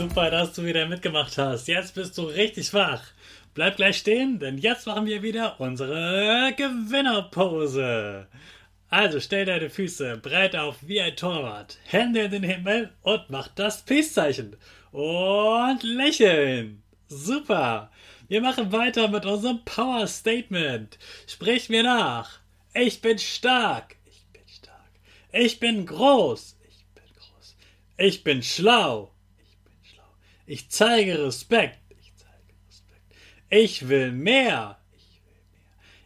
Super, dass du wieder mitgemacht hast. Jetzt bist du richtig wach. Bleib gleich stehen, denn jetzt machen wir wieder unsere Gewinnerpose. Also stell deine Füße breit auf wie ein Torwart, Hände in den Himmel und mach das Peace-Zeichen. Und lächeln. Super. Wir machen weiter mit unserem Power Statement. Sprich mir nach. Ich bin stark. Ich bin stark. Ich bin groß. Ich bin groß. Ich bin schlau. Ich zeige Respekt. Ich zeige Respekt. Ich will mehr. Ich will mehr.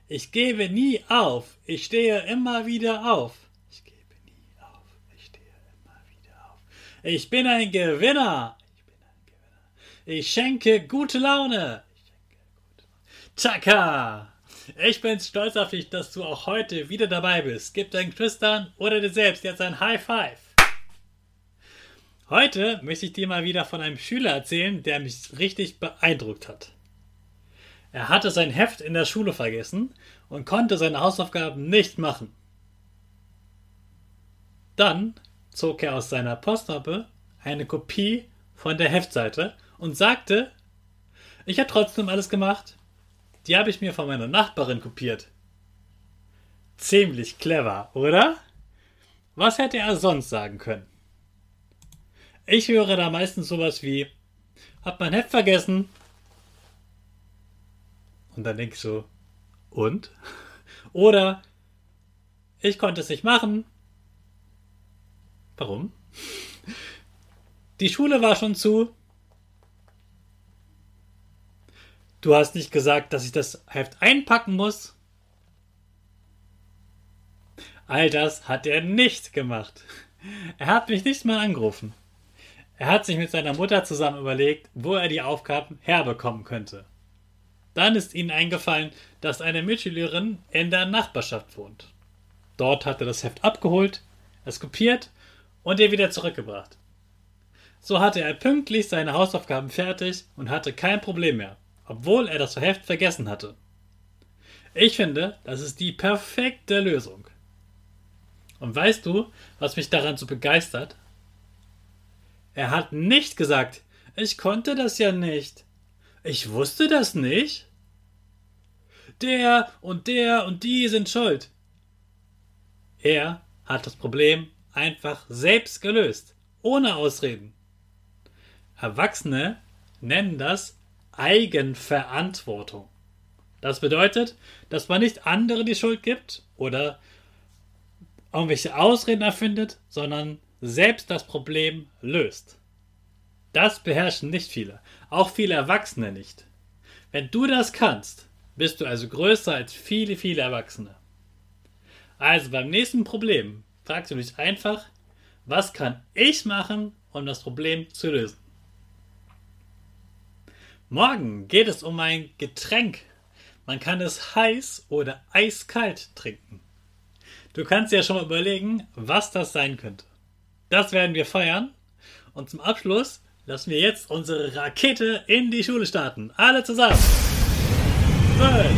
Ich gebe nie auf. Ich stehe immer wieder auf. Ich gebe nie auf. Ich stehe immer wieder auf. Ich bin ein Gewinner. Ich bin ein Gewinner. Ich schenke gute Laune. Ich! Ich bin stolz auf dich, dass du auch heute wieder dabei bist. Gib deinen Geschwistern oder dir selbst jetzt ein High Five. Heute möchte ich dir mal wieder von einem Schüler erzählen, der mich richtig beeindruckt hat. Er hatte sein Heft in der Schule vergessen und konnte seine Hausaufgaben nicht machen. Dann zog er aus seiner Postmappe eine Kopie von der Heftseite und sagte, ich habe trotzdem alles gemacht. Die habe ich mir von meiner Nachbarin kopiert. Ziemlich clever, oder? Was hätte er sonst sagen können? Ich höre da meistens sowas wie, hab mein Heft vergessen. Und dann denke ich so, und? Oder, ich konnte es nicht machen. Warum? Die Schule war schon zu. Du hast nicht gesagt, dass ich das Heft einpacken muss. All das hat er nicht gemacht. Er hat mich nicht mal angerufen. Er hat sich mit seiner Mutter zusammen überlegt, wo er die Aufgaben herbekommen könnte. Dann ist ihnen eingefallen, dass eine Mitschülerin in der Nachbarschaft wohnt. Dort hat er das Heft abgeholt, es kopiert und ihr wieder zurückgebracht. So hatte er pünktlich seine Hausaufgaben fertig und hatte kein Problem mehr, obwohl er das Heft vergessen hatte. Ich finde, das ist die perfekte Lösung. Und weißt du, was mich daran so begeistert? Er hat nicht gesagt, ich konnte das ja nicht. Ich wusste das nicht. Der und der und die sind schuld. Er hat das Problem einfach selbst gelöst, ohne Ausreden. Erwachsene nennen das Eigenverantwortung. Das bedeutet, dass man nicht andere die Schuld gibt oder irgendwelche Ausreden erfindet, sondern selbst das Problem löst. Das beherrschen nicht viele, auch viele Erwachsene nicht. Wenn du das kannst, bist du also größer als viele, viele Erwachsene. Also beim nächsten Problem fragst du dich einfach, was kann ich machen, um das Problem zu lösen? Morgen geht es um ein Getränk. Man kann es heiß oder eiskalt trinken. Du kannst dir ja schon mal überlegen, was das sein könnte. Das werden wir feiern. Und zum Abschluss lassen wir jetzt unsere Rakete in die Schule starten. Alle zusammen. 5,